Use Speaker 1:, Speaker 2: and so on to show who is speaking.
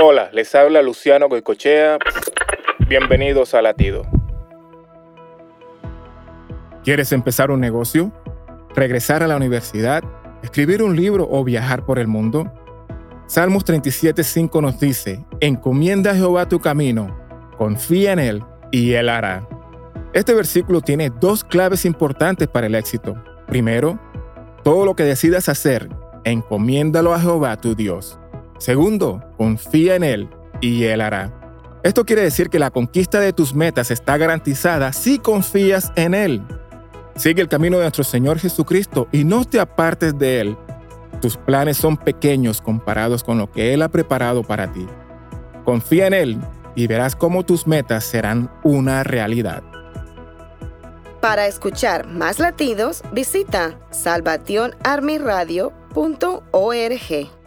Speaker 1: Hola, les habla Luciano Goicochea. Bienvenidos a Latido. ¿Quieres empezar un negocio? ¿Regresar a la universidad? ¿Escribir un libro o viajar por el mundo? Salmos 37.5 nos dice, encomienda a Jehová tu camino, confía en Él y Él hará. Este versículo tiene dos claves importantes para el éxito. Primero, todo lo que decidas hacer, encomiéndalo a Jehová tu Dios. Segundo, confía en Él y Él hará. Esto quiere decir que la conquista de tus metas está garantizada si confías en Él. Sigue el camino de nuestro Señor Jesucristo y no te apartes de Él. Tus planes son pequeños comparados con lo que Él ha preparado para ti. Confía en Él y verás cómo tus metas serán una realidad.
Speaker 2: Para escuchar más latidos, visita salvationarmyradio.org.